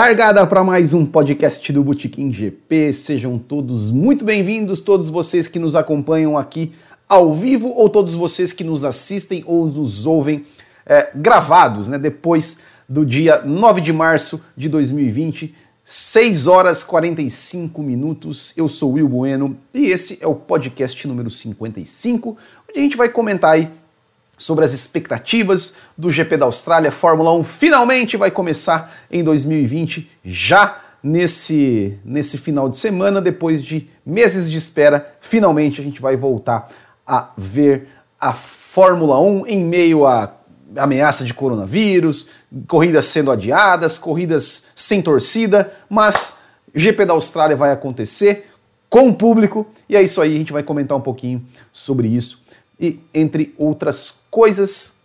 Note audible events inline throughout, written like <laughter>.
Largada para mais um podcast do Botequim GP. Sejam todos muito bem-vindos, todos vocês que nos acompanham aqui ao vivo ou todos vocês que nos assistem ou nos ouvem é, gravados, né? Depois do dia 9 de março de 2020, 6 horas 45 minutos. Eu sou Will Bueno e esse é o podcast número 55, onde a gente vai comentar aí sobre as expectativas do GP da Austrália. Fórmula 1 finalmente vai começar em 2020, já nesse, nesse final de semana, depois de meses de espera. Finalmente a gente vai voltar a ver a Fórmula 1 em meio a ameaça de coronavírus, corridas sendo adiadas, corridas sem torcida, mas GP da Austrália vai acontecer com o público e é isso aí, a gente vai comentar um pouquinho sobre isso e entre outras coisas.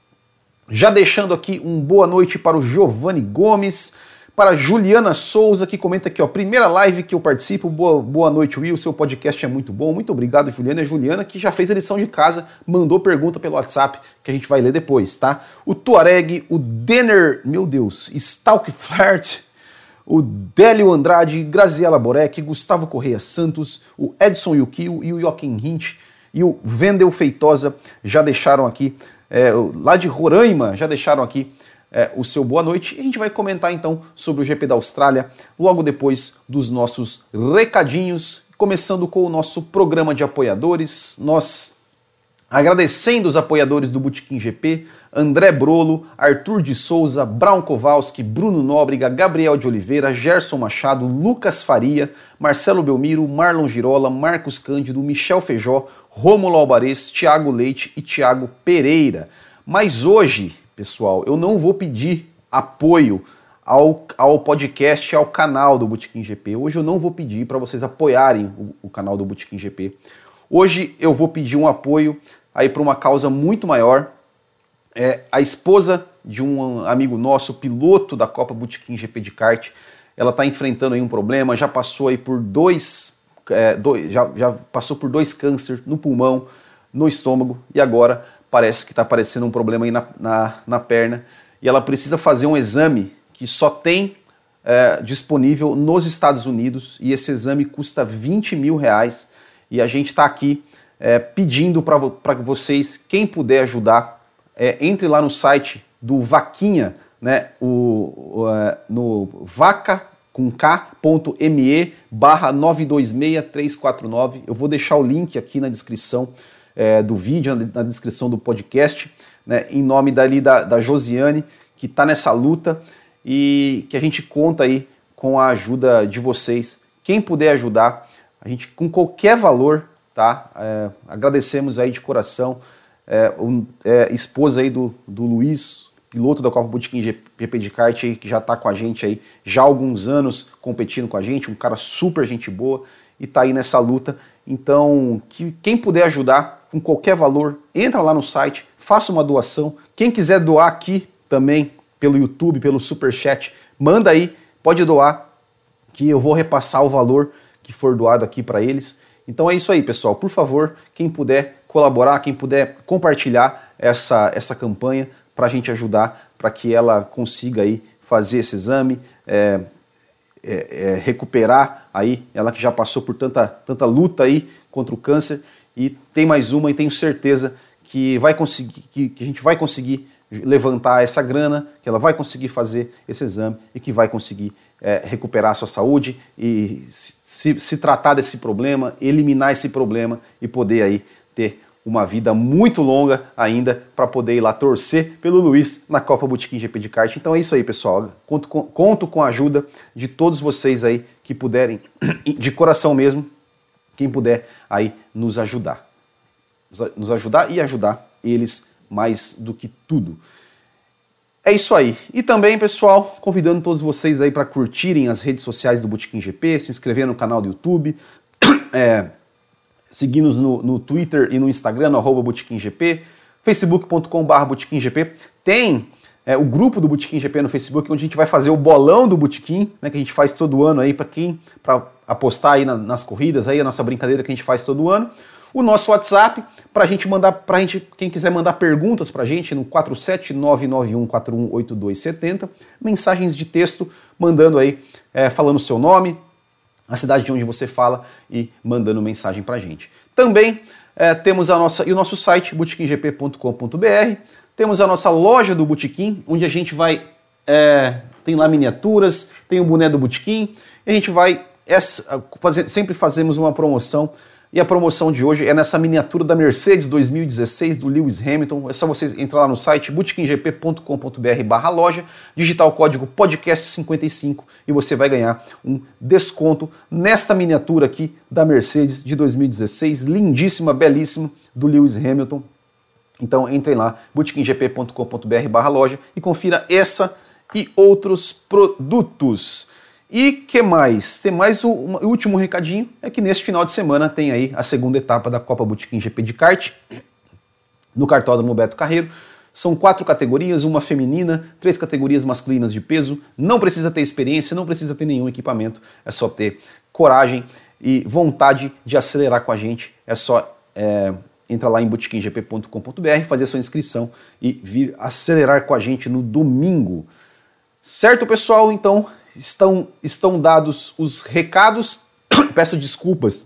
Já deixando aqui um boa noite para o Giovanni Gomes, para a Juliana Souza, que comenta aqui, ó, primeira live que eu participo. Boa, boa noite, Will. Seu podcast é muito bom. Muito obrigado, Juliana. É Juliana, que já fez a lição de casa, mandou pergunta pelo WhatsApp, que a gente vai ler depois, tá? O Tuareg, o Denner, meu Deus, Stalk Flirt, o Délio Andrade, Graziela Borek, Gustavo Correia Santos, o Edson Yukio e o Joaquim Hint e o Vendel Feitosa já deixaram aqui é, lá de Roraima, já deixaram aqui é, o seu boa noite. E a gente vai comentar então sobre o GP da Austrália logo depois dos nossos recadinhos, começando com o nosso programa de apoiadores. Nós agradecendo os apoiadores do Botequim GP, André Brolo, Arthur de Souza, Brown Kowalski, Bruno Nóbrega, Gabriel de Oliveira, Gerson Machado, Lucas Faria, Marcelo Belmiro, Marlon Girola, Marcos Cândido, Michel Feijó, Rômulo Alvarez, Thiago Leite e Thiago Pereira. Mas hoje, pessoal, eu não vou pedir apoio ao, ao podcast, ao canal do Botequim GP. Hoje eu não vou pedir para vocês apoiarem o, o, canal do Botequim GP. Hoje eu vou pedir um apoio aí para uma causa muito maior. É, a esposa de um amigo nosso, piloto da Copa Botequim GP de kart, ela está enfrentando aí um problema, já passou aí por dois é, dois, já, já passou por dois cânceres no pulmão, no estômago e agora parece que está aparecendo um problema aí na, na, na, perna. E ela precisa fazer um exame que só tem é, disponível nos Estados Unidos e esse exame custa 20 mil reais. E a gente está aqui é, pedindo para vocês, quem puder ajudar, é, entre lá no site do Vaquinha, né, o, o é, no vaca com k.me barra 926349. Eu vou deixar o link aqui na descrição é, do vídeo, na descrição do podcast, né, em nome dali da, da Josiane, que está nessa luta e que a gente conta aí com a ajuda de vocês. Quem puder ajudar, a gente com qualquer valor, tá? É, agradecemos aí de coração. É, um, é, esposa aí do, do Luiz, piloto da Copa Botequim GP de kart aí, que já está com a gente aí já há alguns anos competindo com a gente, um cara super gente boa e está aí nessa luta. Então, que, quem puder ajudar com qualquer valor, entra lá no site, faça uma doação. Quem quiser doar aqui também pelo YouTube, pelo Super Chat, manda aí, pode doar que eu vou repassar o valor que for doado aqui para eles. Então é isso aí, pessoal. Por favor, quem puder colaborar, quem puder compartilhar essa, essa campanha, para a gente ajudar para que ela consiga aí fazer esse exame, é, é, é, recuperar aí, ela que já passou por tanta, tanta luta aí contra o câncer. E tem mais uma e tenho certeza que vai conseguir, que, que a gente vai conseguir levantar essa grana, que ela vai conseguir fazer esse exame e que vai conseguir é, recuperar a sua saúde e se, se tratar desse problema, eliminar esse problema e poder aí ter uma vida muito longa ainda para poder ir lá torcer pelo Luiz na Copa Botequim GP de kart. Então é isso aí, pessoal. Conto com, conto com a ajuda de todos vocês aí que puderem, <clears throat> de coração mesmo, quem puder aí nos ajudar. Nos ajudar e ajudar eles mais do que tudo. É isso aí. E também, pessoal, convidando todos vocês aí para curtirem as redes sociais do Botequim GP, se inscrever no canal do YouTube, <clears throat> é, seguir-nos no, no, Twitter e no Instagram, no arroba BotequimGP, facebook.com.br. Tem é, o grupo do Botequim GP no Facebook, onde a gente vai fazer o bolão do Botequim, né, que a gente faz todo ano aí para quem para apostar aí na, nas corridas, aí a nossa brincadeira que a gente faz todo ano. O nosso WhatsApp, para a gente mandar, para gente, quem quiser mandar perguntas para a gente, no 47991418270, mensagens de texto, mandando aí, é, falando o seu nome, a cidade de onde você fala e mandando mensagem para a gente. Também é, temos a nossa, e o nosso site, botequimgp.com.br, temos a nossa loja do Botequim, onde a gente vai, é, tem lá miniaturas, tem o boné do Botequim, a gente vai, essa, fazer, sempre fazemos uma promoção e a promoção de hoje é nessa miniatura da Mercedes 2016 do Lewis Hamilton. É só vocês entrar lá no site bootkinggp.com.br barra loja, digitar o código podcast55 e você vai ganhar um desconto nesta miniatura aqui da Mercedes de 2016, lindíssima, belíssima, do Lewis Hamilton. Então entrem lá, bootkinggp.com.br barra loja e confira essa e outros produtos. E que mais? Tem mais o, o, último recadinho, é que neste final de semana tem aí a segunda etapa da Copa Botequim GP de kart no cartódromo Beto Carreiro. São quatro categorias, uma feminina, três categorias masculinas de peso. Não precisa ter experiência, não precisa ter nenhum equipamento, é só ter coragem e vontade de acelerar com a gente. É só é, entrar lá em botequimgp.com.br, fazer sua inscrição e vir acelerar com a gente no domingo. Certo, pessoal? Então, estão, estão dados os recados. <coughs> Peço desculpas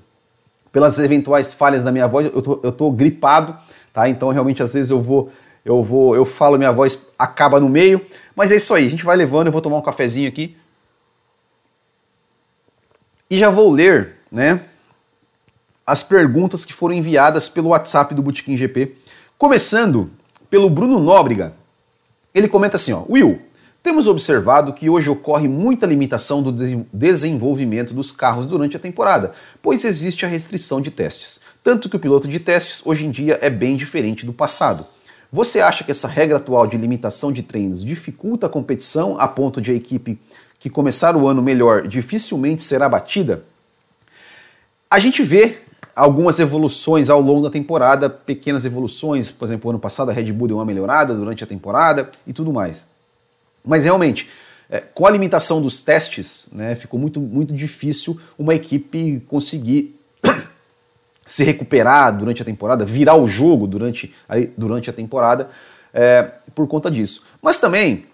pelas eventuais falhas da minha voz. Eu tô, eu tô gripado, tá? Então realmente às vezes eu vou, eu vou, eu falo, minha voz acaba no meio. Mas é isso aí. A gente vai levando. Eu vou tomar um cafezinho aqui e já vou ler, né? As perguntas que foram enviadas pelo WhatsApp do Botequim GP. Começando pelo Bruno Nóbrega. Ele comenta assim, ó, Will, temos observado que hoje ocorre muita limitação do desenvolvimento dos carros durante a temporada, pois existe a restrição de testes. Tanto que o piloto de testes hoje em dia é bem diferente do passado. Você acha que essa regra atual de limitação de treinos dificulta a competição a ponto de a equipe que começar o ano melhor dificilmente será batida? A gente vê algumas evoluções ao longo da temporada, pequenas evoluções, por exemplo, ano passado a Red Bull deu uma melhorada durante a temporada e tudo mais. Mas realmente, é, com a limitação dos testes, né, ficou muito, muito difícil uma equipe conseguir <coughs> se recuperar durante a temporada, virar o jogo durante, durante a temporada é, por conta disso. Mas também,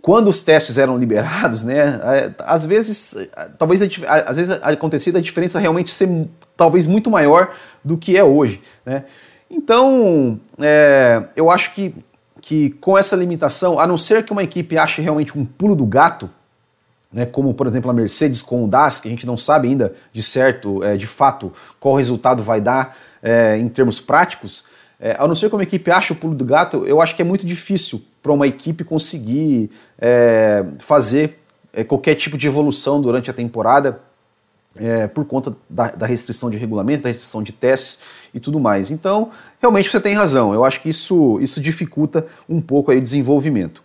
quando os testes eram liberados, né, é, às vezes, talvez às vezes acontecia a diferença realmente ser talvez muito maior do que é hoje. Né? Então, é, eu acho que que com essa limitação, a não ser que uma equipe ache realmente um pulo do gato, né, como por exemplo a Mercedes com o DAS, que a gente não sabe ainda de certo, é, de fato, qual resultado vai dar é, em termos práticos, é, a não ser que uma equipe ache o pulo do gato, eu acho que é muito difícil para uma equipe conseguir é, fazer é, qualquer tipo de evolução durante a temporada é, por conta da, da, restrição de regulamento, da restrição de testes e tudo mais. Então, realmente você tem razão. Eu acho que isso, isso dificulta um pouco aí o desenvolvimento.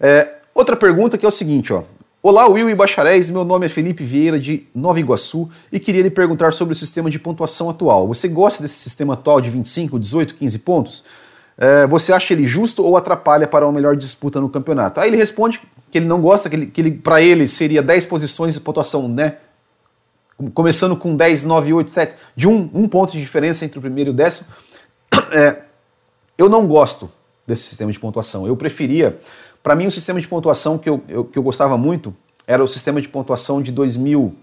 É, outra pergunta que é o seguinte, ó. Olá, Will e Bacharéis, meu nome é Felipe Vieira de Nova Iguaçu e queria lhe perguntar sobre o sistema de pontuação atual. Você gosta desse sistema atual de 25, 18, 15 pontos? É, você acha ele justo ou atrapalha para uma melhor disputa no campeonato? Aí ele responde que ele não gosta, que, ele, que ele, para ele seria 10 posições de pontuação né, começando com 10, 9, 8, 7, de um, um ponto de diferença entre o primeiro e o décimo. É, eu não gosto desse sistema de pontuação. Eu preferia, para mim, o sistema de pontuação que eu, eu, que eu gostava muito era o sistema de pontuação de 2000,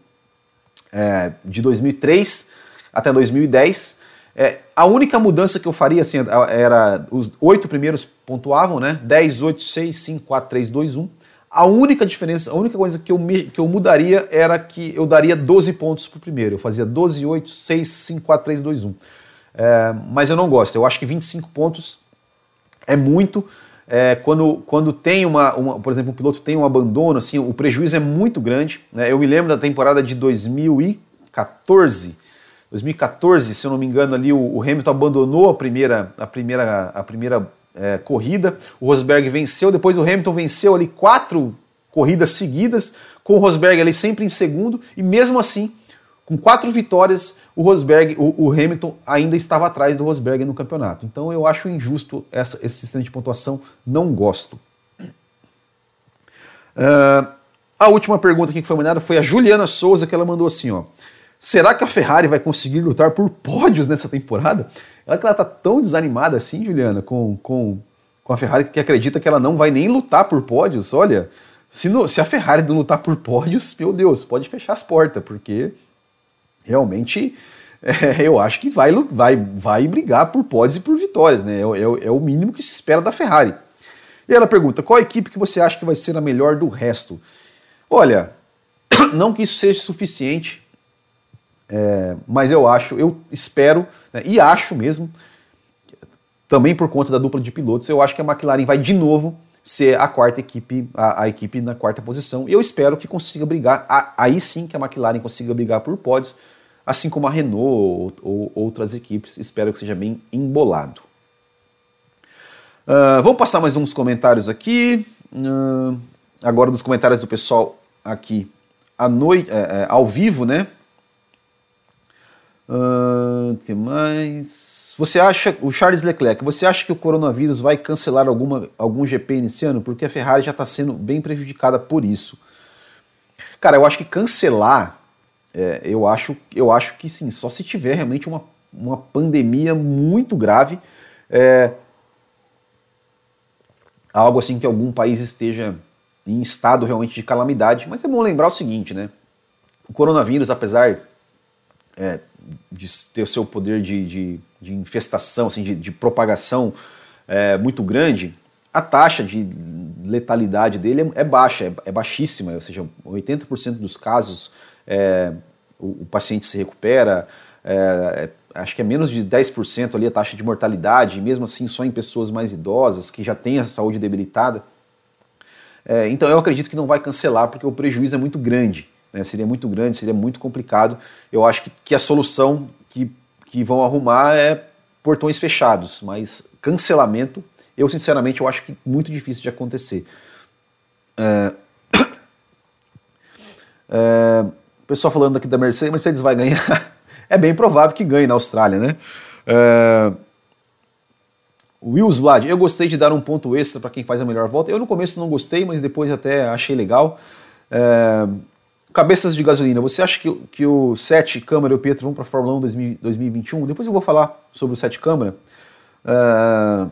é, de 2003 até 2010. É, a única mudança que eu faria assim, era os oito primeiros pontuavam, né? 10, 8, 6, 5, 4, 3, 2, 1. A única diferença, a única coisa que eu, me, que eu mudaria era que eu daria 12 pontos para o primeiro. Eu fazia 12, 8, 6, 5, 4, 3, 2, 1. É, mas eu não gosto. Eu acho que 25 pontos é muito. É, quando, quando tem uma, uma, por exemplo, um piloto tem um abandono, assim, o prejuízo é muito grande. Né? Eu me lembro da temporada de 2014. 2014, se eu não me engano, ali o, o Hamilton abandonou a primeira, a primeira, a primeira é, corrida. O Rosberg venceu, depois o Hamilton venceu ali quatro corridas seguidas, com o Rosberg ali sempre em segundo, e mesmo assim, com quatro vitórias, o Rosberg, o, o Hamilton ainda estava atrás do Rosberg no campeonato. Então eu acho injusto essa, esse sistema de pontuação, não gosto. Uh, a última pergunta que foi mandada foi a Juliana Souza, que ela mandou assim, ó. Será que a Ferrari vai conseguir lutar por pódios nessa temporada? Ela que ela tá tão desanimada assim, Juliana, com, com, com a Ferrari que acredita que ela não vai nem lutar por pódios. Olha, se, no, se a Ferrari não lutar por pódios, meu Deus, pode fechar as portas, porque realmente <laughs> é, eu acho que vai, vai, vai brigar por pódios e por vitórias, né? É, é, é o mínimo que se espera da Ferrari. E ela pergunta: qual equipe que você acha que vai ser a melhor do resto? Olha, <coughs> não que isso seja suficiente é, mas eu acho, eu espero, né, e acho mesmo, também por conta da dupla de pilotos, eu acho que a McLaren vai de novo ser a quarta equipe, a, a equipe na quarta posição. E eu espero que consiga brigar, a, aí sim que a McLaren consiga brigar por pódios, assim como a Renault ou, ou outras equipes. Espero que seja bem embolado. Uh, vamos passar mais uns comentários aqui. Uh, agora dos comentários do pessoal aqui à noite, é, é, ao vivo, né? Uh, que mais? Você acha, o Charles Leclerc, você acha que o coronavírus vai cancelar alguma, algum GP nesse ano? Porque a Ferrari já está sendo bem prejudicada por isso. Cara, eu acho que cancelar, é, eu, acho, eu acho que sim, só se tiver realmente uma, uma pandemia muito grave, é, algo assim que algum país esteja em estado realmente de calamidade. Mas é bom lembrar o seguinte, né? O coronavírus, apesar é, de ter o seu poder de, de, de infestação, assim, de, de propagação é, muito grande, a taxa de letalidade dele é, é baixa, é, é, baixíssima, ou seja, 80% dos casos é, o, o, paciente se recupera, é, é, acho que é menos de 10% ali a taxa de mortalidade, mesmo assim só em pessoas mais idosas, que já têm a saúde debilitada. então eu acredito que não vai cancelar, porque o prejuízo é muito grande né, seria muito grande, seria muito complicado. Eu acho que, que a solução que, que vão arrumar é portões fechados, mas cancelamento, eu sinceramente eu acho que muito difícil de acontecer. É... <coughs> É... O pessoal falando aqui da Mercedes, Mercedes vai ganhar. <laughs> é bem provável que ganhe na Austrália, né? É... Wills Vlad, eu gostei de dar um ponto extra para quem faz a melhor volta. Eu no começo não gostei, mas depois até achei legal. É... Cabeças de gasolina, você acha que, que o 7 Câmara e o Pietro vão para a Fórmula 1 2000, 2021? Depois eu vou falar sobre o 7 Câmara. Uh,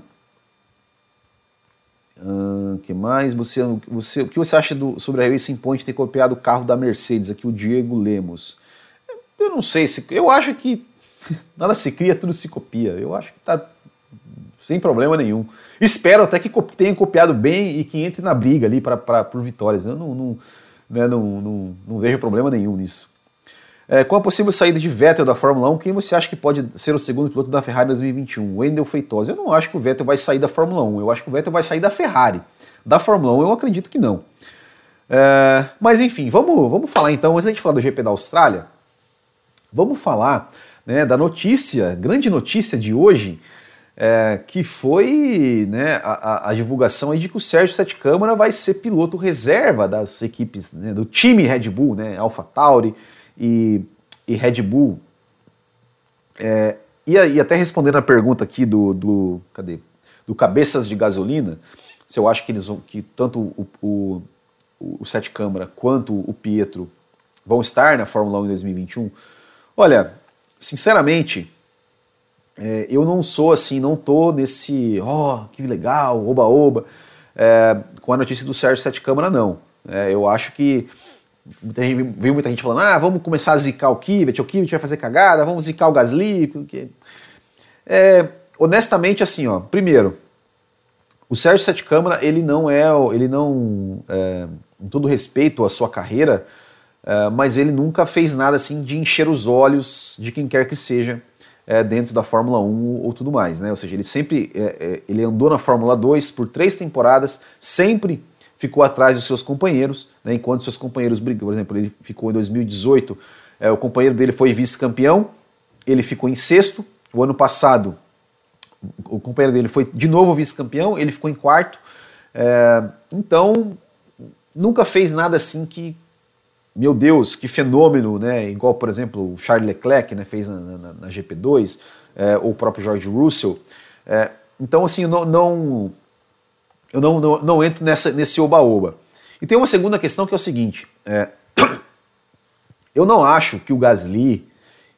uh, que mais? Você, você, o que você acha do, sobre a Racing Point ter copiado o carro da Mercedes, aqui o Diego Lemos? Eu não sei, se, eu acho que nada se cria, tudo se copia. Eu acho que tá sem problema nenhum. Espero até que tenha copiado bem e que entre na briga ali para por vitórias. Eu não, não né, não, não, não vejo problema nenhum nisso. É, com a possível saída de Vettel da Fórmula 1, quem você acha que pode ser o segundo piloto da Ferrari em 2021? Wendell Feitosa. Eu não acho que o Vettel vai sair da Fórmula 1, eu acho que o Vettel vai sair da Ferrari. Da Fórmula 1 eu acredito que não. É, mas enfim, vamos, vamos falar então, antes da gente falar do GP da Austrália, vamos falar né, da notícia, grande notícia de hoje, é, que foi né, a, a, divulgação aí de que o Sérgio Sete Câmara vai ser piloto reserva das equipes né, do time Red Bull, né, Alpha Tauri e, e Red Bull. É, e, e, até respondendo a pergunta aqui do, do, cadê? do Cabeças de Gasolina, se eu acho que eles vão, que tanto o, o, o Sete Câmara quanto o Pietro vão estar na Fórmula 1 em 2021. Olha, sinceramente, é, eu não sou assim, não tô nesse, ó, oh, que legal, oba-oba, é, com a notícia do Sérgio Sete Câmara, não. É, eu acho que muita gente, viu muita gente falando, ah, vamos começar a zicar o Kivet, o Kivet vai fazer cagada, vamos zicar o Gasly. É, honestamente, assim, ó, primeiro, o Sérgio Sete Câmara, ele não é, ele não, é, em todo respeito à sua carreira, é, mas ele nunca fez nada assim de encher os olhos de quem quer que seja é, dentro da Fórmula 1 ou tudo mais, né? Ou seja, ele sempre é, é, ele andou na Fórmula 2 por três temporadas, sempre ficou atrás dos seus companheiros, né? enquanto seus companheiros brigam. Por exemplo, ele ficou em 2018, é, o companheiro dele foi vice-campeão, ele ficou em sexto. O ano passado, o companheiro dele foi de novo vice-campeão, ele ficou em quarto. É, então, nunca fez nada assim que meu Deus, que fenômeno, né? Igual, por exemplo, o Charles Leclerc né, fez na, na, na GP2, é, ou o próprio George Russell. É, então, assim, eu não, não eu não, não, não, entro nessa, nesse oba-oba. E tem uma segunda questão que é o seguinte: é, <coughs> eu não acho que o Gasly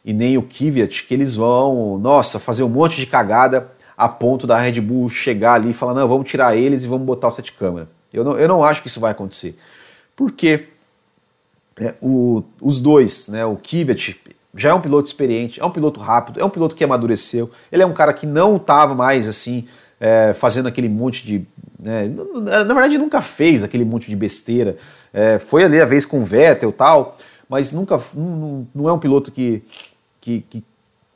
e nem o Kvyat que eles vão, nossa, fazer um monte de cagada a ponto da Red Bull chegar ali e falar, não, vamos tirar eles e vamos botar o sete câmera. Eu não, eu não acho que isso vai acontecer. Porque é, o, os dois, né, o Kvyat já é um piloto experiente, é um piloto rápido, é um piloto que amadureceu, ele é um cara que não estava mais assim é, fazendo aquele monte de. Né, na verdade, nunca fez aquele monte de besteira. É, foi ali a vez com o Vettel e tal, mas nunca. Não, não, é um piloto que. que, que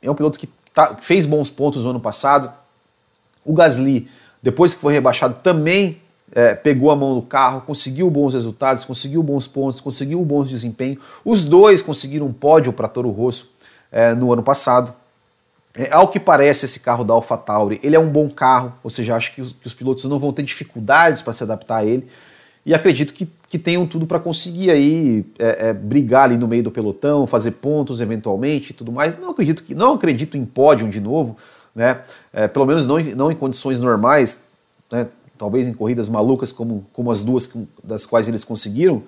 é um piloto que tá, fez bons pontos no ano passado. O Gasly, depois que foi rebaixado, também é, pegou a mão do carro, conseguiu bons resultados, conseguiu bons pontos, conseguiu bons desempenho. Os dois conseguiram um pódio para Toro Rosso é, no ano passado. É, ao que parece, esse carro da AlphaTauri, ele é um bom carro, ou seja, acho que os, que os pilotos não vão ter dificuldades para se adaptar a ele. E acredito que, que tenham tudo para conseguir aí é, é, brigar ali no meio do pelotão, fazer pontos eventualmente e tudo mais. Não acredito que não acredito em pódio de novo, né? É, pelo menos não, não em condições normais, né? Talvez em corridas malucas como, como as duas das quais eles conseguiram.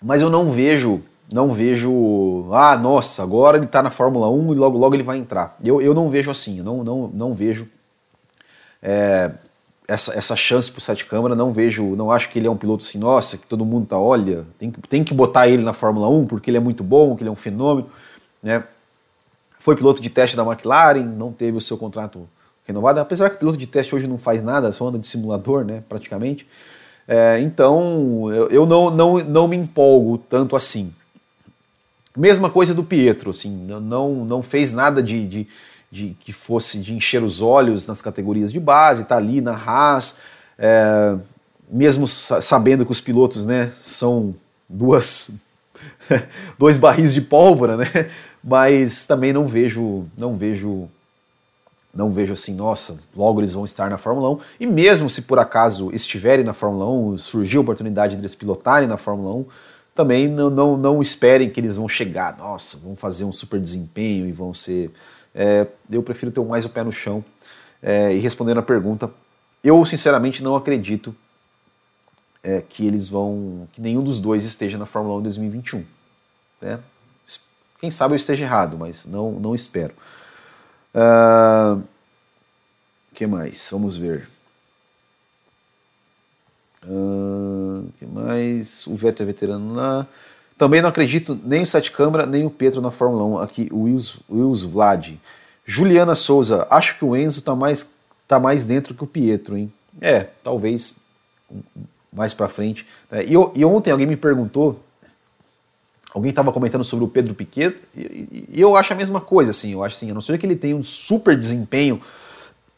Mas eu não vejo, não vejo, ah, nossa, agora ele está na Fórmula 1 e logo logo ele vai entrar. Eu, eu não vejo assim, não, não, não vejo é, essa, essa chance para o Sete Câmara, não vejo, não acho que ele é um piloto assim, nossa, que todo mundo tá, olha, tem que, tem que botar ele na Fórmula 1 porque ele é muito bom, que ele é um fenômeno, né? Foi piloto de teste da McLaren, não teve o seu contrato renovada, apesar que o piloto de teste hoje não faz nada, só anda de simulador, né, praticamente. É, então, eu, eu, não, não, não me empolgo tanto assim. Mesma coisa do Pietro, assim, não, não fez nada de, de, de que fosse de encher os olhos nas categorias de base, está ali na Haas, é, mesmo sabendo que os pilotos né, são duas <laughs> dois barris de pólvora, né? Mas também não vejo, não vejo não vejo assim, nossa, logo eles vão estar na Fórmula 1. E mesmo se por acaso estiverem na Fórmula 1, surgiu a oportunidade deles pilotarem na Fórmula 1, também não, não, não esperem que eles vão chegar, nossa, vão fazer um super desempenho e vão ser. É, eu prefiro ter mais o pé no chão. É, e respondendo a pergunta, eu sinceramente não acredito é, que eles vão. que nenhum dos dois esteja na Fórmula 1 em 2021. Né? Quem sabe eu esteja errado, mas não, não espero. O uh, ah, que mais? Vamos ver. Uh, que mais? O Vettel é veterano lá. Também não acredito nem o Sete Câmara, nem o Pedro na Fórmula 1. Aqui, o Wills, Wills Vlad. Juliana Souza, acho que o Enzo tá mais, tá mais dentro que o Pietro, hein? É, talvez mais para frente. É, e, e, ontem alguém me perguntou Alguém estava comentando sobre o Pedro Piquet e, e, eu acho a mesma coisa, assim, eu acho assim, a não ser que ele tenha um super desempenho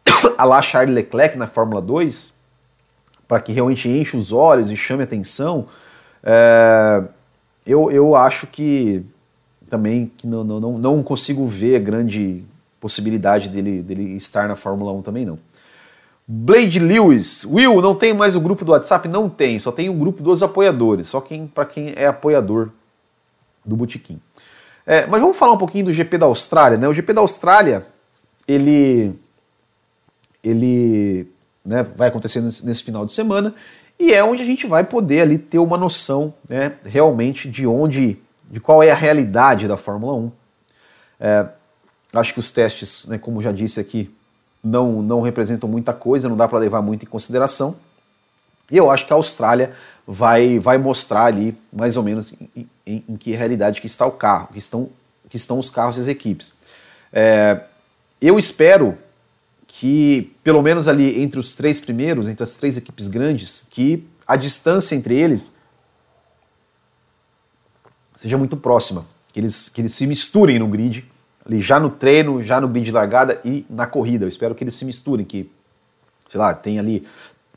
<coughs> a lá Charles Leclerc na Fórmula 2, para que realmente enche os olhos e chame atenção, é, eu, eu acho que também que não, não, não consigo ver grande possibilidade dele, dele estar na Fórmula 1 também não. Blade Lewis, Will, não tem mais o grupo do WhatsApp? Não tem, só tem o grupo dos apoiadores, só quem para quem é apoiador do Botequim. É, mas vamos falar um pouquinho do GP da Austrália. Né? O GP da Austrália, ele, ele né, vai acontecer nesse, nesse, final de semana e é onde a gente vai poder ali ter uma noção né, realmente de onde, de qual é a realidade da Fórmula 1. É, acho que os testes, né, como já disse aqui, não, não representam muita coisa, não dá para levar muito em consideração. E eu acho que a Austrália vai, vai mostrar ali mais ou menos em, em, que realidade que está o carro, que estão, que estão os carros e as equipes. É, eu espero que, pelo menos ali entre os três primeiros, entre as três equipes grandes, que a distância entre eles seja muito próxima, que eles, que eles se misturem no grid, ali já no treino, já no grid de largada e na corrida. Eu espero que eles se misturem, que, sei lá, tem ali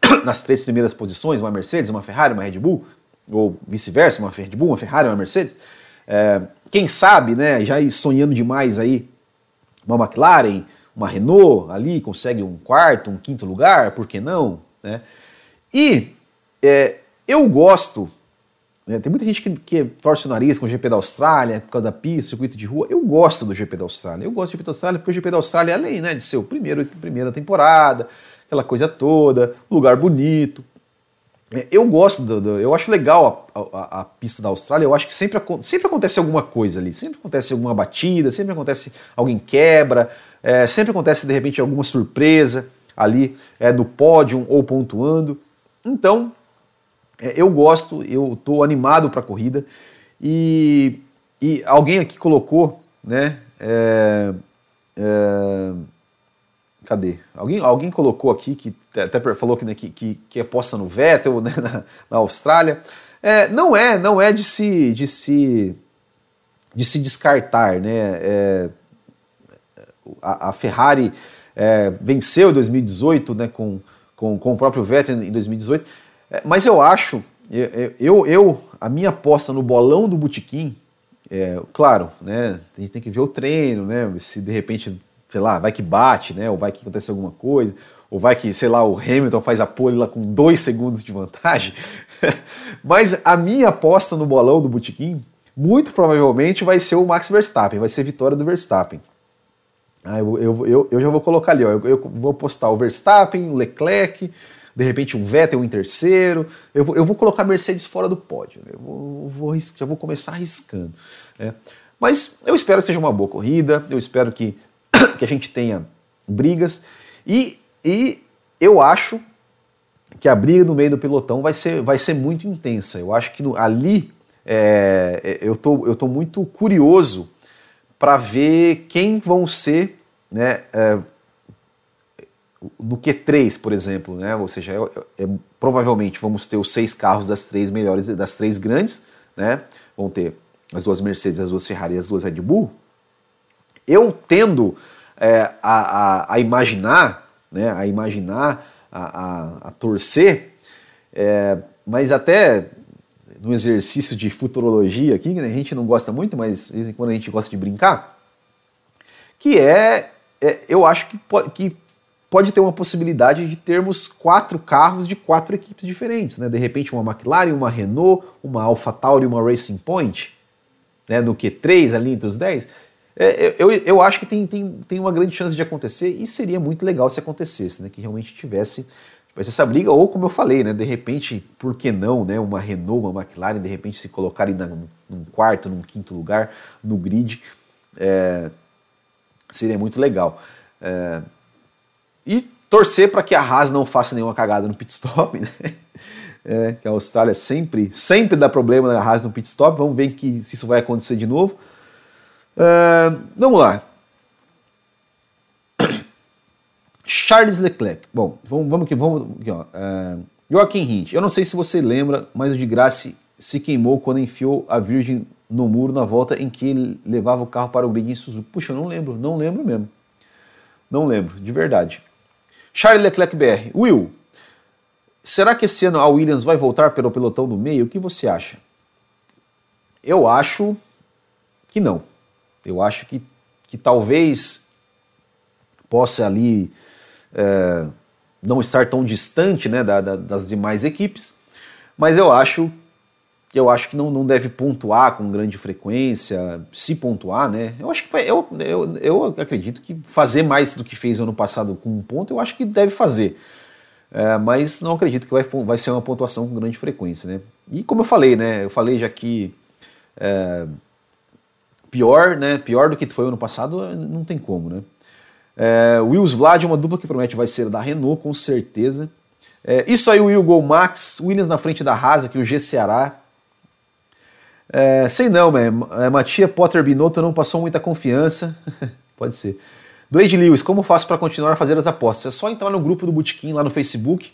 <clears throat> nas três primeiras posições, uma Mercedes, uma Ferrari, uma Red Bull, ou vice-versa, uma Red Bull, uma Ferrari, uma Mercedes. É, quem sabe, né, já sonhando demais aí, uma McLaren, uma Renault ali consegue um quarto, um quinto lugar, por que não? Né? E é, eu gosto, né, tem muita gente que, que torce o nariz com o GP da Austrália, por causa da pista, circuito de rua. Eu gosto do GP da Austrália. Eu gosto do GP da Austrália porque o GP da Austrália, além né, de ser o primeiro, primeira temporada, aquela coisa toda, lugar bonito. É, eu gosto, do, do, eu acho legal a, a, a, pista da Austrália, eu acho que sempre, sempre acontece alguma coisa ali, sempre acontece alguma batida, sempre acontece alguém quebra, é, sempre acontece de repente alguma surpresa ali é, do pódio ou pontuando. Então, é, eu gosto, eu estou animado para a corrida e, e alguém aqui colocou, né? É, é, cadê? Alguém, alguém colocou aqui que até falou que, né, que, que, que no Vettel <laughs> né, na, na Austrália. É, não é, não é de se, de se, de se descartar, né? É, a, a, Ferrari é, venceu em 2018, né, com, com, com o próprio Vettel em 2018, é, mas eu acho, eu, eu, eu, a minha aposta no bolão do Botequim, é, claro, né, a gente tem que ver o treino, né, se de repente sei lá, vai que bate, né? Ou vai que acontece alguma coisa, ou vai que, sei lá, o Hamilton faz a pole lá com dois segundos de vantagem. <laughs> Mas a minha aposta no bolão do Botequim, muito provavelmente vai ser o Max Verstappen, vai ser vitória do Verstappen. Ah, eu, eu, eu, eu, já vou colocar ali, ó, eu, eu vou postar o Verstappen, o Leclerc, de repente um Vettel em terceiro. Eu vou, eu vou colocar a Mercedes fora do pódio. Eu vou, vou, já vou começar arriscando. Né? Mas eu espero que seja uma boa corrida, eu espero que <coughs> que a gente tenha brigas e, e eu acho que a briga no meio do pelotão vai ser, vai ser muito intensa. Eu acho que no, ali é, é eu tô, eu tô muito curioso para ver quem vão ser né, é, no Q3, por exemplo, né? Ou seja, é, provavelmente vamos ter os seis carros das três melhores, das três grandes, né? Vão ter as duas Mercedes, as duas Ferrari as duas Red Bull. Eu tendo é, a, a, a, imaginar, né, a imaginar, a, a, a torcer, é, mas até no exercício de futurologia aqui, que a gente não gosta muito, mas de vez em quando a gente gosta de brincar, que é, é eu acho que pode, que pode ter uma possibilidade de termos quatro carros de quatro equipes diferentes, né? De repente uma McLaren, uma Renault, uma AlphaTauri uma Racing Point, né? No Q3 ali entre os 10. É, eu, eu acho que tem, tem, tem uma grande chance de acontecer e seria muito legal se acontecesse, né? Que realmente tivesse, tivesse essa briga, ou como eu falei, né? De repente, por que não, né? Uma Renault, uma McLaren, de repente se colocarem na, num quarto, num quinto lugar no grid, é, seria muito legal. É, e torcer para que a Haas não faça nenhuma cagada no pit stop, <laughs> né? É, que a Austrália sempre, sempre dá problema na Haas no pit stop. Vamos ver que, se isso vai acontecer de novo. Uh, vamos lá. Charles Leclerc. Bom, vamos, vamos aqui, vamos aqui, ó. Uh, Joaquim Hint. Eu não sei se você lembra, mas o de Graça se queimou quando enfiou a Virgem no muro na volta em que ele levava o carro para o grid em. Puxa, eu não lembro, não lembro mesmo. Não lembro, de verdade. Charles Leclerc BR. Will, será que esse ano a Williams vai voltar pelo pelotão do meio? O que você acha? Eu acho que não. Eu acho que, que talvez possa ali é, não estar tão distante né, da, da, das demais equipes, mas eu acho eu acho que não, não deve pontuar com grande frequência, se pontuar, né? Eu acho que eu, eu, eu acredito que fazer mais do que fez ano passado com um ponto, eu acho que deve fazer. É, mas não acredito que vai, vai ser uma pontuação com grande frequência, né? E como eu falei, né? Eu falei já que é, pior, né? Pior do que foi ano passado, não tem como, né? É, Wills Vlad é uma dupla que promete vai ser da Renault, com certeza. É, isso aí, o Will Gol Max, Williams na frente da Haas, aqui o G Ceará. É, sei não, né? Matia Potter Binotto não passou muita confiança. <laughs> Pode ser. Blade Lewis, como faço para continuar a fazer as apostas? É só entrar no grupo do Botequim lá no Facebook,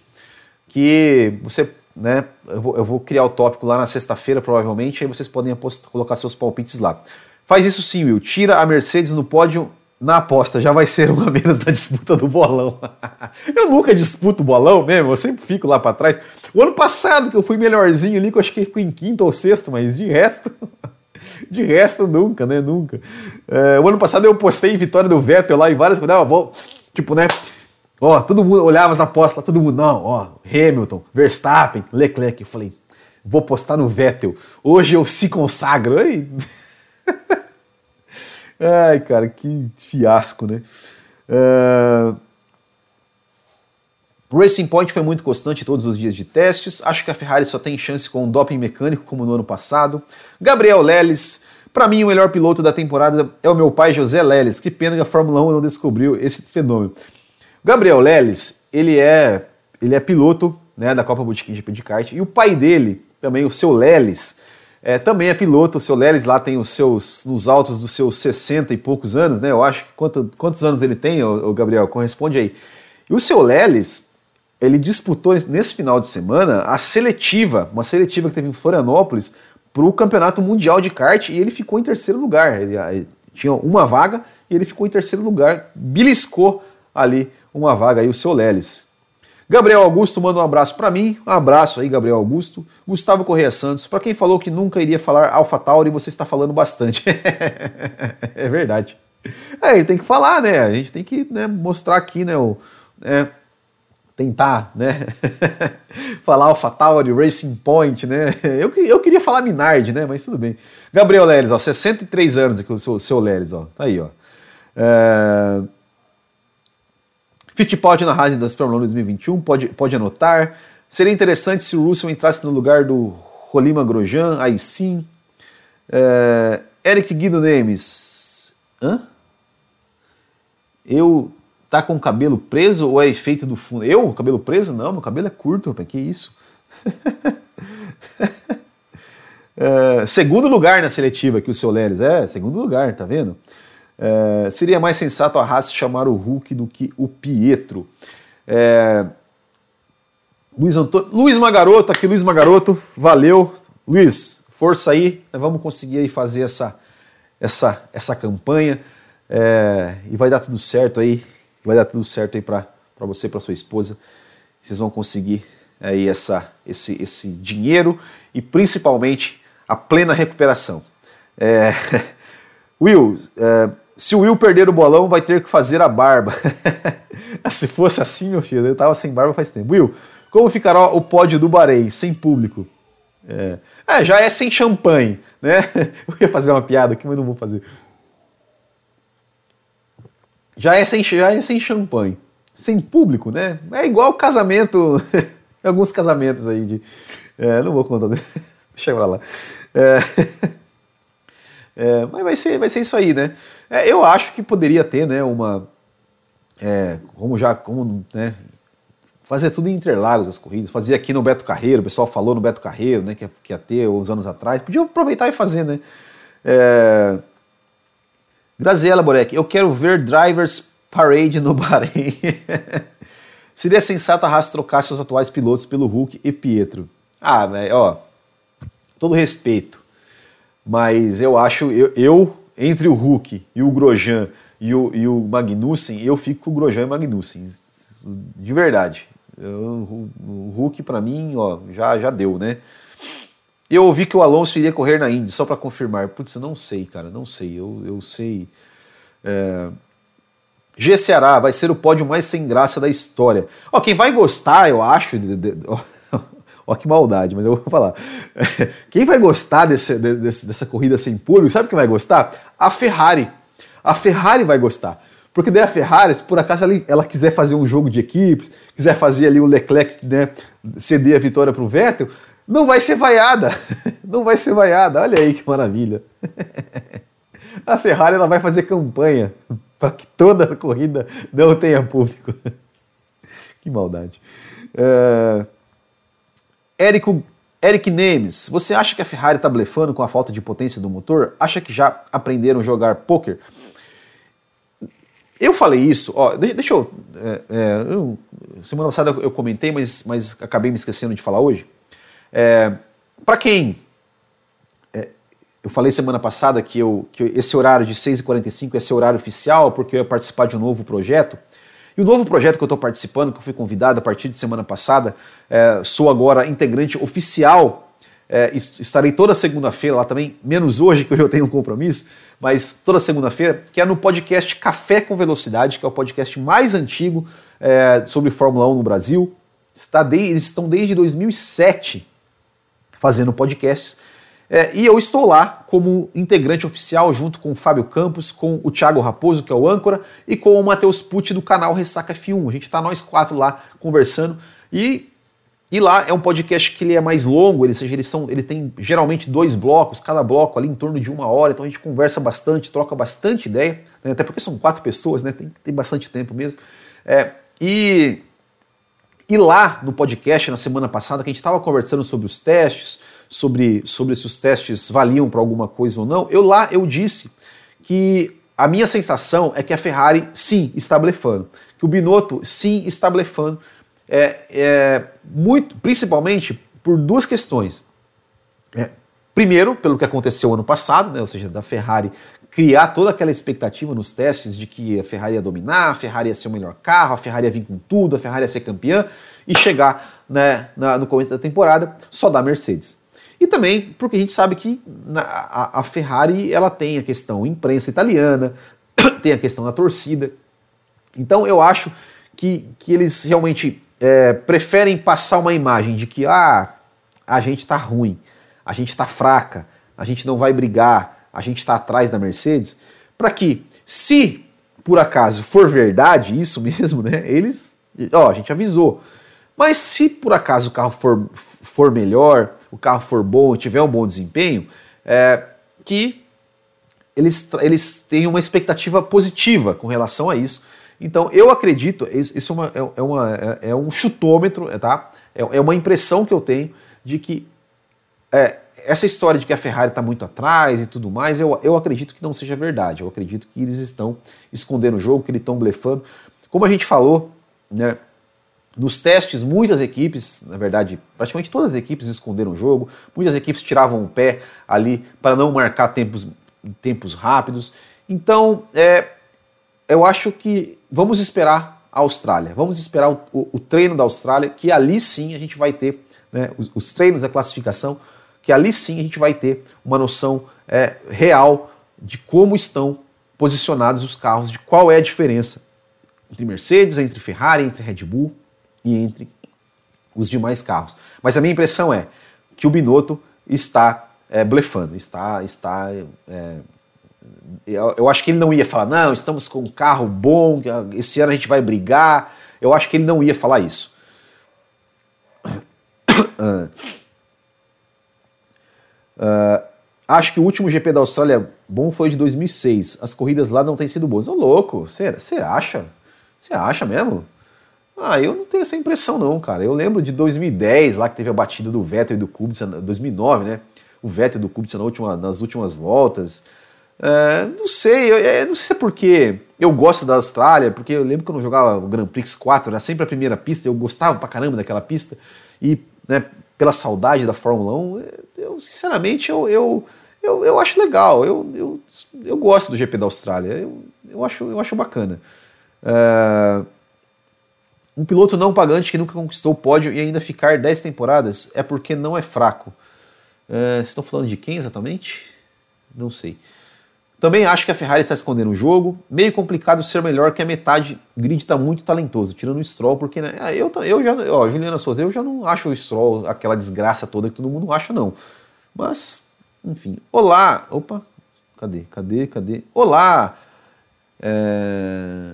que você, né? Eu vou, eu vou criar o tópico lá na sexta-feira, provavelmente, aí vocês podem apostar, colocar seus palpites lá. Faz isso sim, Will. Tira a Mercedes no pódio na aposta. Já vai ser uma <laughs> menos na disputa do bolão. <laughs> eu nunca disputo bolão mesmo, eu sempre fico lá para trás. O ano passado que eu fui melhorzinho ali, que eu acho que fui em quinto ou sexto, mas de resto. <laughs> De resto, nunca, né? Nunca. É, o ano passado eu postei vitória do Vettel lá em várias. Não, vou, tipo, né? Ó, todo mundo olhava as apostas, todo mundo, não, ó, Hamilton, Verstappen, Leclerc. Eu falei, vou postar no Vettel. Hoje eu se consagro. Aí. Ai, cara, que fiasco, né? Uh... Racing Point foi muito constante todos os dias de testes. Acho que a Ferrari só tem chance com um doping mecânico, como no ano passado. Gabriel Leles, para mim, o melhor piloto da temporada é o meu pai José Leles. Que pena que a Fórmula 1 não descobriu esse fenômeno. Gabriel Leles, ele é, ele é piloto né, da Copa Boutique GP de kart e o pai dele, também o seu Leles, é, também é piloto. O seu Leles lá tem os seus nos altos dos seus 60 e poucos anos, né? Eu acho que quanto, quantos anos ele tem, o Gabriel? Corresponde aí. E o seu Leles, ele disputou nesse final de semana a seletiva, uma seletiva que teve em Florianópolis, para o Campeonato Mundial de Kart e ele ficou em terceiro lugar. Ele, ele, tinha uma vaga e ele ficou em terceiro lugar, beliscou ali uma vaga aí, o seu Leles. Gabriel Augusto manda um abraço para mim, um abraço aí, Gabriel Augusto. Gustavo Correia Santos, para quem falou que nunca iria falar AlphaTauri, você está falando bastante. <laughs> é verdade. É, tem que falar, né? A gente tem que né, mostrar aqui, né, o, é, tentar, né? <laughs> falar AlphaTauri, Racing Point, né? Eu, eu queria falar Minardi, né? Mas tudo bem. Gabriel Leles, ó, 63 anos aqui, o seu, seu Leles, ó. Tá aí, ó. É... Fittipaldi na Racing das Fórmula 1 2021, pode, pode anotar. Seria interessante se o Russell entrasse no lugar do Rolima Grosjean, aí sim. É... Eric Guido Nemes. Hã? Eu tá com o cabelo preso ou é efeito do fundo? Eu? Cabelo preso? Não, meu cabelo é curto, rapaz, que isso? <laughs> é, segundo lugar na seletiva aqui o seu Leles. É, segundo lugar, tá vendo? É, seria mais sensato a Haas chamar o Hulk do que o Pietro. É, Luiz, Antônio, Luiz Magaroto, aqui Luiz Magaroto, valeu. Luiz, força aí, vamos conseguir aí fazer essa, essa, essa campanha é, e vai dar tudo certo aí vai dar tudo certo aí para você, para sua esposa. Vocês vão conseguir aí essa, esse, esse dinheiro e principalmente a plena recuperação. É, <laughs> Will, é, se o Will perder o bolão, vai ter que fazer a barba. <laughs> se fosse assim, meu filho, eu tava sem barba faz tempo. Will, como ficará o pódio do Bahrein, sem público? É, é, já é sem champanhe, né? <laughs> Eu ia fazer uma piada aqui, mas não vou fazer já é sem, já é sem champanhe, sem público, né? É igual casamento, <laughs> alguns casamentos aí de. É, não vou contar, deixa eu lá. É, é, mas vai ser, vai ser isso aí, né? É, eu acho que poderia ter, né, uma. É, como já. Como, né, fazer tudo em Interlagos as corridas, fazer aqui no Beto Carreiro, o pessoal falou no Beto Carreiro, né, que, que ia ter uns anos atrás, podia aproveitar e fazer, né? É, Graziela Borek, eu quero ver Drivers Parade no Bahrein. <laughs> Seria sensato a Haas trocar seus atuais pilotos pelo Hulk e Pietro. Ah, velho, ó, todo respeito, mas eu acho, eu, eu, entre o Hulk e o Grosjean e o, e o Magnussen, eu fico com o Grosjean e Magnussen, de verdade. Eu, o Hulk para mim, ó, já, já deu, né? Eu ouvi que o Alonso iria correr na Indy, só para confirmar. Putz, não sei, cara, não sei. Eu, eu sei. É... G Ceará vai ser o pódio mais sem graça da história. Ó, quem vai gostar, eu acho. De, de, ó, ó, que maldade, mas eu vou falar. <laughs> Quem vai gostar desse, desse, dessa corrida sem público, sabe quem vai gostar? A Ferrari. A Ferrari vai gostar. Porque daí a Ferrari, se por acaso ela, ela quiser fazer um jogo de equipes, quiser fazer ali o Leclerc né, ceder a vitória para o Vettel, não vai ser vaiada. <laughs> Não vai ser vaiada. Olha aí que maravilha. <laughs> A Ferrari ela vai fazer campanha para que toda a corrida não tenha público. Que maldade. É... Érico, Eric Nemes, você acha que a Ferrari está blefando com a falta de potência do motor? Acha que já aprenderam a jogar poker? Eu falei isso, ó, deixa eu, é, é, eu semana passada eu comentei, mas, mas acabei me esquecendo de falar hoje. É, Para quem. É, eu falei semana passada que, eu, que esse horário de 6h45 ia ser horário oficial, porque eu ia participar de um novo projeto. E o novo projeto que eu estou participando, que eu fui convidado a partir de semana passada, é, sou agora integrante oficial. É, estarei toda segunda-feira lá também, menos hoje que eu tenho um compromisso, mas toda segunda-feira, que é no podcast Café com Velocidade, que é o podcast mais antigo é, sobre Fórmula 1 no Brasil. Está de, eles estão desde 2007 fazendo podcasts. É, e eu estou lá como integrante oficial, junto com o Fábio Campos, com o Thiago Raposo, que é o âncora, e com o Matheus Pucci do canal Ressaca F1. A gente está nós quatro lá conversando. E, e lá é um podcast que ele é mais longo, ele, seja, eles são, ele tem geralmente dois blocos, cada bloco ali em torno de uma hora, então a gente conversa bastante, troca bastante ideia, né, até porque são quatro pessoas, né, tem, tem bastante tempo mesmo. É, e, e lá no podcast, na semana passada, que a gente estava conversando sobre os testes, sobre, sobre se os testes valiam para alguma coisa ou não, eu lá eu disse que a minha sensação é que a Ferrari sim está blefando, que o Binotto sim está blefando, é, é muito, principalmente por duas questões. É, primeiro, pelo que aconteceu ano passado, né, ou seja, da Ferrari criar toda aquela expectativa nos testes de que a Ferrari ia dominar, a Ferrari ia ser o melhor carro, a Ferrari ia vir com tudo, a Ferrari ia ser campeã e chegar né, na, no começo da temporada só da Mercedes. E também porque a gente sabe que a, a Ferrari ela tem a questão imprensa italiana, <coughs> tem a questão da torcida. Então eu acho que, que eles realmente é, preferem passar uma imagem de que ah, a gente está ruim, a gente está fraca, a gente não vai brigar, a gente está atrás da Mercedes, para que, se por acaso for verdade isso <laughs> mesmo, né, eles, ó, a gente avisou. Mas se por acaso o carro for, for melhor, o carro for bom, tiver um bom desempenho, é, que eles, eles tenham uma expectativa positiva com relação a isso. Então eu acredito, isso é, uma, é, é uma, é, é um chutômetro, tá? É, é, uma impressão que eu tenho de que é, essa história de que a Ferrari está muito atrás e tudo mais, eu, eu acredito que não seja verdade. Eu acredito que eles estão escondendo o jogo, que eles estão blefando. Como a gente falou, né? Nos testes, muitas equipes, na verdade, praticamente todas as equipes esconderam o jogo, muitas equipes tiravam o pé ali para não marcar tempos, tempos rápidos. Então, é, eu acho que vamos esperar a Austrália, vamos esperar o, o, o treino da Austrália, que ali sim a gente vai ter né, os, os, treinos da classificação, que ali sim a gente vai ter uma noção é, real de como estão posicionados os carros, de qual é a diferença entre Mercedes, entre Ferrari, entre Red Bull e entre os demais carros. Mas a minha impressão é que o Binotto está é, blefando, está, está é, eu, eu, acho que ele não ia falar, não, estamos com um carro bom, esse ano a gente vai brigar. Eu acho que ele não ia falar isso. Uh, <coughs> acho que o último GP da Austrália bom foi de 2006. As corridas lá não têm sido boas. Ô louco, você acha? Você acha mesmo? Ah, eu não tenho essa impressão não, cara. Eu lembro de 2010, lá que teve a batida do Vettel e do Kubica, 2009, né? O Vettel e do Kubica na última, nas últimas voltas. É, não sei, eu, é, não sei se é porque eu gosto da Austrália, porque eu lembro quando eu jogava o Grand Prix 4, era sempre a primeira pista, eu gostava pra caramba daquela pista, e né, pela saudade da Fórmula 1, eu sinceramente eu, eu, eu, eu acho legal, eu, eu, eu gosto do GP da Austrália, eu, eu, acho, eu acho bacana. É, um piloto não pagante que nunca conquistou o pódio e ainda ficar 10 temporadas é porque não é fraco. Uh, vocês estão falando de quem exatamente? Não sei. Também acho que a Ferrari está escondendo o jogo. Meio complicado ser melhor que a metade. Grid está muito talentoso, tirando o Stroll, porque né, eu, eu já, ó, Juliana Souza, eu já não acho o Stroll aquela desgraça toda que todo mundo acha, não. Mas, enfim. Olá! Opa, cadê? Cadê? Cadê? Olá! É...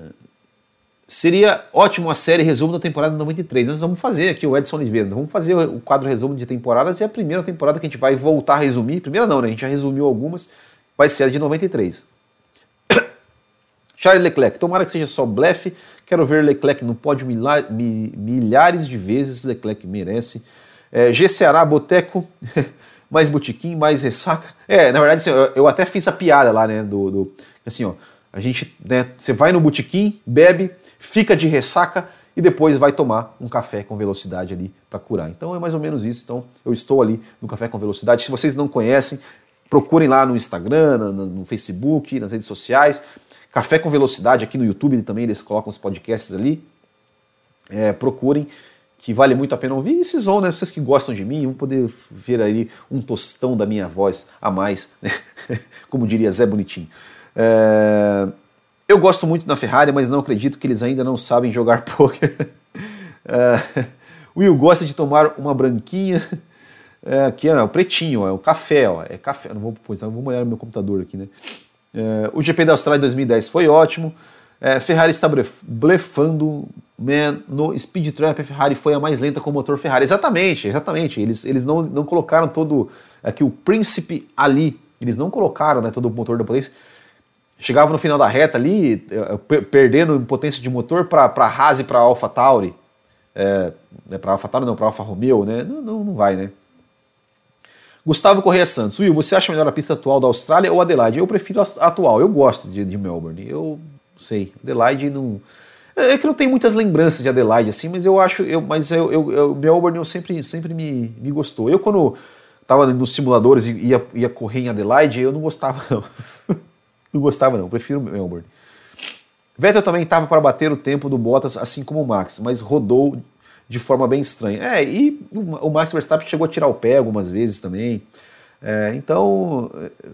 Seria ótimo a série resumo da temporada 93. Nós vamos fazer aqui o Edson Oliveira. Vamos fazer o quadro resumo de temporadas e a primeira temporada que a gente vai voltar a resumir. Primeira não, né? A gente já resumiu algumas. Vai ser a de 93. <coughs> Charles Leclerc. Tomara que seja só blefe. Quero ver Leclerc no pódio milhares de vezes. Leclerc merece. É, G. Ceará, Boteco. <laughs> mais botiquim, mais ressaca. É, na verdade, assim, eu, eu até fiz a piada lá, né? Do, do assim, ó. A gente, né? Você vai no botiquim, bebe fica de ressaca e depois vai tomar um café com velocidade ali para curar. Então é mais ou menos isso. Então eu estou ali no café com velocidade. Se vocês não conhecem, procurem lá no Instagram, no, Facebook, nas redes sociais. Café com velocidade aqui no YouTube também eles colocam os podcasts ali. É, procurem que vale muito a pena ouvir. E esses vão, né? Vocês que gostam de mim, vão poder ver aí um tostão da minha voz a mais, né? <laughs> como diria Zé Bonitinho. É... Eu gosto muito da Ferrari, mas não acredito que eles ainda não sabem jogar <laughs> poker. uh, Will gosta de tomar uma branquinha. É, aqui é o pretinho, ó, é o café, ó, é café. Não vou, não vou olhar no meu computador aqui, né? É, o GP da Austrália 2010 foi ótimo. É, Ferrari está blefando, man, no Speed Trap a Ferrari foi a mais lenta com o motor Ferrari. Exatamente, exatamente. Eles, eles não, não colocaram todo aqui o príncipe ali. Eles não colocaram né, todo o motor da potência. Chegava no final da reta ali, é, perdendo potência de motor para a Haas e para a Alpha Tauri. É, né, para Alpha Tauri não, para Alfa Romeo, né? Não, não, não vai, né? Gustavo Correia Santos, Will, você acha melhor a pista atual da Austrália ou Adelaide? Eu prefiro a atual, eu gosto de, de Melbourne. Eu sei, Adelaide não. É que não tem muitas lembranças de Adelaide, assim, mas eu acho. Eu, mas eu, eu, eu, Melbourne eu sempre, sempre me, me gostou. Eu, quando estava nos simuladores e ia, ia correr em Adelaide, eu não gostava, não. Não gostava, não. Prefiro Melbourne. Vettel também estava para bater o tempo do Bottas, assim como o Max, mas rodou de forma bem estranha. É, e o Max Verstappen chegou a tirar o pé algumas vezes também. É, então,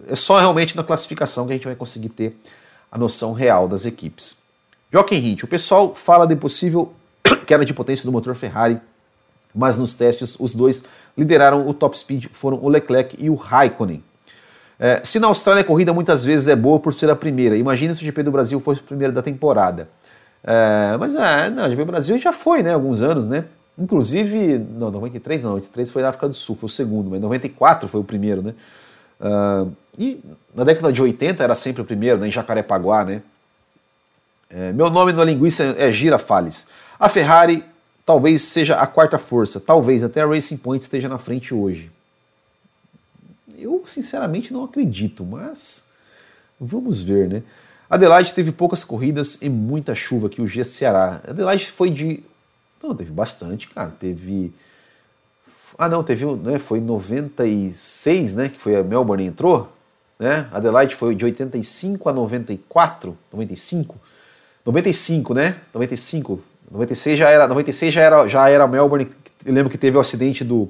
é só realmente na classificação que a gente vai conseguir ter a noção real das equipes. Joaquim Hint, o pessoal fala de possível <coughs> queda de potência do motor Ferrari, mas nos testes os dois lideraram o top speed, foram o Leclerc e o Raikkonen. É, se na Austrália a corrida muitas vezes é boa por ser a primeira, imagina se o GP do Brasil fosse o primeiro da temporada. É, mas é, não, o GP Brasil já foi, né, alguns anos, né? Inclusive, não, 93 não, 93 foi na África do Sul, foi o segundo, mas 94 foi o primeiro, né? Uh, e na década de 80 era sempre o primeiro, né, em Jacarepaguá, né? É, meu nome na linguiça é Girafales. A Ferrari talvez seja a quarta força, talvez até a Racing Point esteja na frente hoje. Eu sinceramente não acredito, mas vamos ver, né? Adelaide teve poucas corridas e muita chuva aqui, o G Ceará. Adelaide foi de. Não, teve bastante, cara. Teve. Ah, não, teve. Né, foi 96, né? Que foi a Melbourne entrou. Né? Adelaide foi de 85 a 94. 95. 95, né? 95. 96 já era. 96 já era, já era Melbourne. Eu lembro que teve o acidente do.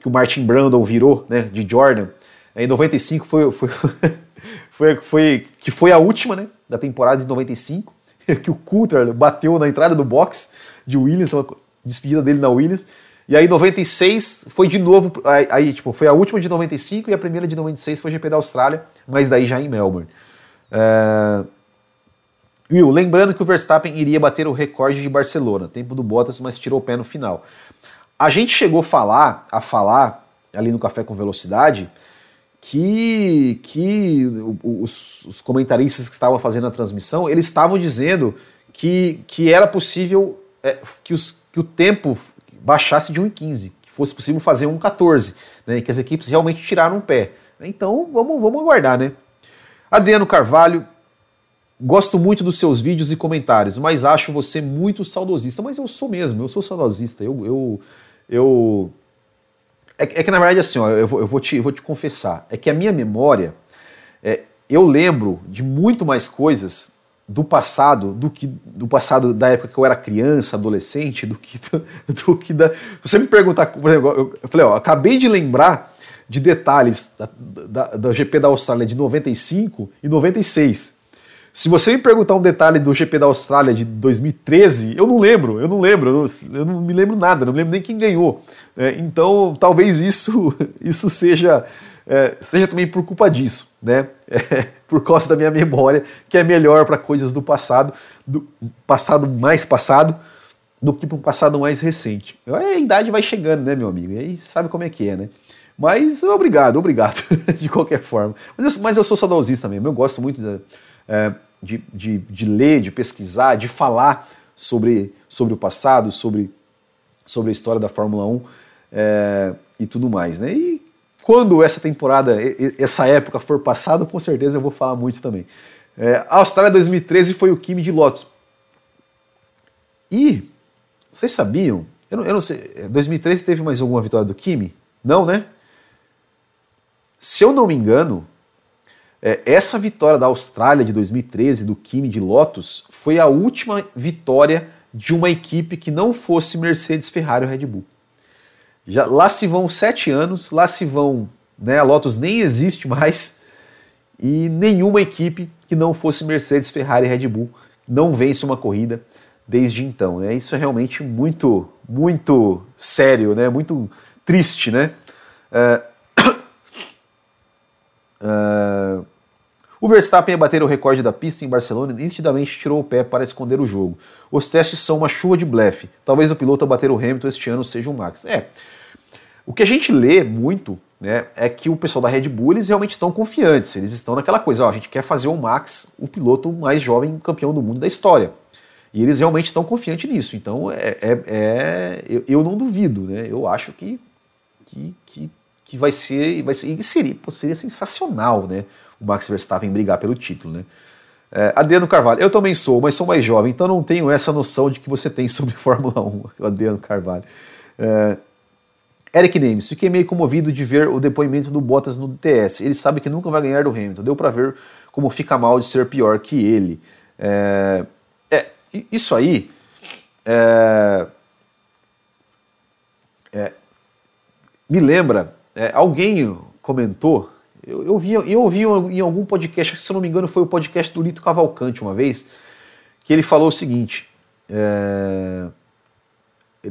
Que o Martin Brandon virou, né? De Jordan. Em 95 foi, foi, <laughs> foi, foi, que foi a última, né? da temporada de 95, <laughs> que o Coulter bateu na entrada do box de Williams, despedida dele na Williams. E aí 96 foi de novo, aí, aí, tipo, foi a última de 95 e a primeira de 96 foi GP da Austrália, mas daí já em Melbourne. É... Will, lembrando que o Verstappen iria bater o recorde de Barcelona, tempo do Bottas, mas tirou o pé no final. A gente chegou a falar, a falar ali no Café com Velocidade, que, que os, os, comentaristas que estavam fazendo a transmissão, eles estavam dizendo que, que era possível é, que, os, que o tempo baixasse de 1,15, que fosse possível fazer 1,14, né, que as equipes realmente tiraram o pé. Então vamos, vamos aguardar, né? Adriano Carvalho, gosto muito dos seus vídeos e comentários, mas acho você muito saudosista. Mas eu sou mesmo, eu sou saudosista. Eu, eu, eu é, é, que na verdade, assim, ó, eu, vou, eu, vou te, eu vou te confessar, é que a minha memória, é, eu lembro de muito mais coisas do passado, do que do passado da época que eu era criança, adolescente, do que, do, do que da. Você me perguntar, por exemplo, eu, eu falei, ó, acabei de lembrar de detalhes da, da, da GP da Austrália de 95 e 96. Se você me perguntar um detalhe do GP da Austrália de 2013, eu não lembro, eu não lembro, eu não, eu não me lembro nada, não me lembro nem quem ganhou. É, então, talvez isso, <laughs> isso seja, é, seja também por culpa disso, né? É, <laughs> por causa da minha memória, que é melhor para coisas do passado, do passado mais passado, do que para um passado mais recente. A idade vai chegando, né, meu amigo? E aí sabe como é que é, né? Mas obrigado, obrigado, <laughs> de qualquer forma. Mas eu, mas eu sou saudosista mesmo, eu gosto muito da. É, de, de, de ler, de pesquisar, de falar sobre, sobre o passado, sobre, sobre a história da Fórmula 1 é, e tudo mais. Né? E quando essa temporada, essa época for passada, com certeza eu vou falar muito também. É, a Austrália 2013 foi o Kimi de Lotus. E vocês sabiam? Eu não, eu não sei. 2013 teve mais alguma vitória do Kimi? Não, né? Se eu não me engano, é, essa vitória da Austrália de 2013, do Kimi de Lotus, foi a última vitória de uma equipe que não fosse Mercedes, Ferrari ou Red Bull. Já, lá se vão sete anos, lá se vão. Né, a Lotus nem existe mais, e nenhuma equipe que não fosse Mercedes, Ferrari e Red Bull não vence uma corrida desde então. Né? Isso é realmente muito, muito sério, né? muito triste, né? É... <coughs> É... O Verstappen a bater o recorde da pista em Barcelona e nitidamente tirou o pé para esconder o jogo. Os testes são uma chuva de blefe. Talvez o piloto a bater o Hamilton este ano seja o Max. É. O que a gente lê muito né, é que o pessoal da Red Bull eles realmente estão confiantes. Eles estão naquela coisa, ó, a gente quer fazer o Max o piloto mais jovem campeão do mundo da história. E eles realmente estão confiantes nisso. Então, é, é, é eu, eu, não duvido, né? Eu acho que, que, que, que vai ser, vai ser, seria, seria sensacional, né? O Max Verstappen brigar pelo título, né? É, Adriano Carvalho, eu também sou, mas sou mais jovem, então não tenho essa noção de que você tem <laughs> sobre Fórmula 1, o Adriano Carvalho. É, Eric Nemes, fiquei meio comovido de ver o depoimento do Bottas no TS. Ele sabe que nunca vai ganhar do Hamilton. Deu para ver como fica mal de ser pior que ele. É, isso aí é, é, me lembra, é, alguém comentou, eu, eu, vi, eu ouvi em algum podcast, se eu não me engano foi o podcast do Lito Cavalcante uma vez, que ele falou o seguinte, é,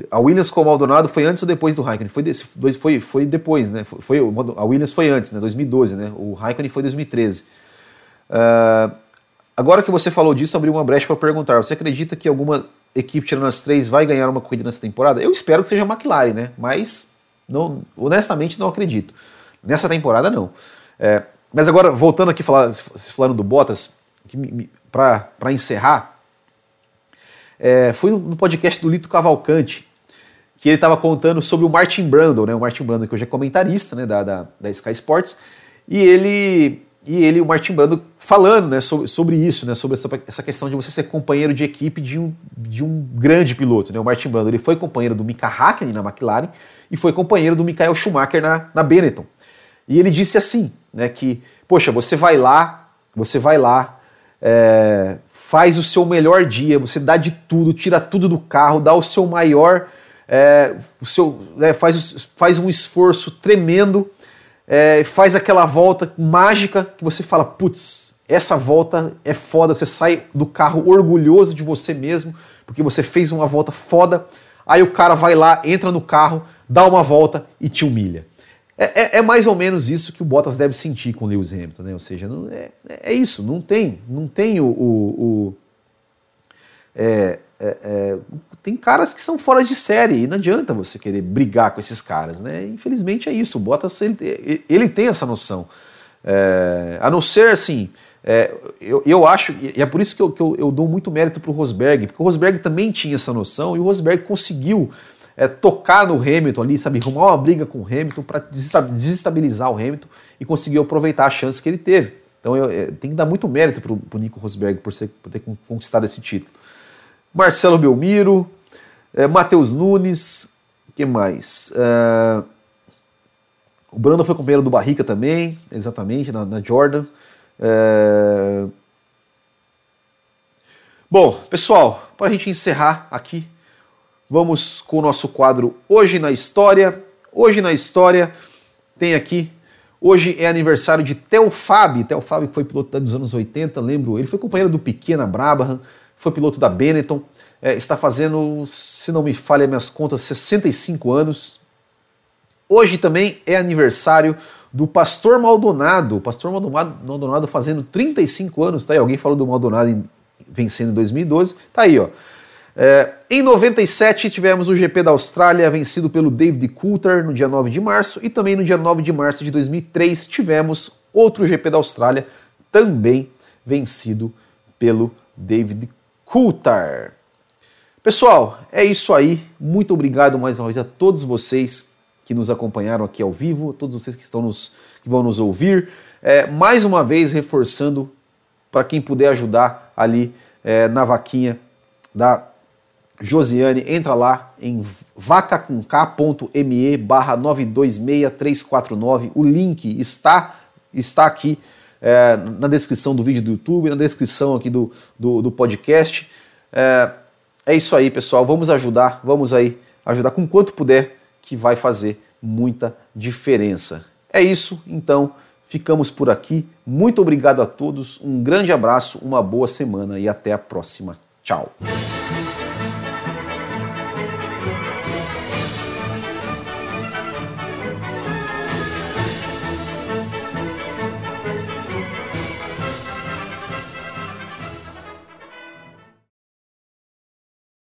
a Williams com o Maldonado foi antes ou depois do Raikkonen? Foi, foi, foi depois, né? Foi, foi, a Williams foi antes, né? 2012, né? O Raikkonen foi 2013. Uh, Agora que você falou disso, abriu uma brecha para perguntar: você acredita que alguma equipe tirando as três vai ganhar uma corrida nessa temporada? Eu espero que seja a McLaren, né? Mas não, honestamente não acredito. Nessa temporada não. É, mas agora, voltando aqui falar, falando do Bottas, para encerrar, é, foi no podcast do Lito Cavalcante que ele estava contando sobre o Martin Brandon, né? O Martin Brandon, que hoje é comentarista né, da, da, da Sky Sports, e ele e ele, o Martin Brando, falando né, sobre, sobre isso, né, sobre essa, essa questão de você ser companheiro de equipe de um, de um grande piloto. Né? O Martin Brando ele foi companheiro do Mika Hakkinen na McLaren e foi companheiro do Michael Schumacher na, na Benetton. E ele disse assim, né, que, poxa, você vai lá, você vai lá, é, faz o seu melhor dia, você dá de tudo, tira tudo do carro, dá o seu maior, é, o seu, né, faz, faz um esforço tremendo é, faz aquela volta mágica que você fala, putz, essa volta é foda, você sai do carro orgulhoso de você mesmo, porque você fez uma volta foda, aí o cara vai lá, entra no carro, dá uma volta e te humilha. É, é, é mais ou menos isso que o Bottas deve sentir com o Lewis Hamilton, né? Ou seja, não, é, é isso, não tem, não tem o, o, o é, é, é, tem caras que são fora de série e não adianta você querer brigar com esses caras, né? Infelizmente é isso. O Bottas ele, ele tem essa noção. É, a não ser assim, é, eu, eu acho, e é por isso que eu, que eu, eu dou muito mérito para o Rosberg, porque o Rosberg também tinha essa noção e o Rosberg conseguiu é, tocar no Hamilton ali, sabe, arrumar uma briga com o Hamilton para desestabilizar o Hamilton e conseguiu aproveitar a chance que ele teve. Então eu, é, tem que dar muito mérito para o Nico Rosberg por, ser, por ter conquistado esse título. Marcelo Belmiro, é, Matheus Nunes, que mais? É, o Brando foi companheiro do Barrica também, exatamente, na, na Jordan. É... Bom, pessoal, para a gente encerrar aqui, vamos com o nosso quadro Hoje na História. Hoje na História tem aqui Hoje é aniversário de Theo Fabi. Theo Fabi foi piloto dos anos 80, lembro. Ele foi companheiro do Piquet na Brabham foi piloto da Benetton, é, está fazendo, se não me falha minhas contas, 65 anos. Hoje também é aniversário do Pastor Maldonado. Pastor Maldonado, Maldonado fazendo 35 anos, tá aí? Alguém falou do Maldonado em, vencendo em 2012, tá aí, ó. É, em 97 tivemos o GP da Austrália vencido pelo David Coulter no dia 9 de março e também no dia 9 de março de 2003 tivemos outro GP da Austrália também vencido pelo David Coulthard. Pessoal, é isso aí. Muito obrigado mais uma vez a todos vocês que nos acompanharam aqui ao vivo, todos vocês que estão nos que vão nos ouvir. É, mais uma vez reforçando para quem puder ajudar ali é, na vaquinha da Josiane, entra lá em vacacomk.me barra 926349. O link está, está aqui é, na descrição do vídeo do YouTube, na descrição aqui do, do, do podcast. É, é isso aí, pessoal. Vamos ajudar, vamos aí ajudar com quanto puder, que vai fazer muita diferença. É isso, então ficamos por aqui. Muito obrigado a todos, um grande abraço, uma boa semana e até a próxima. Tchau.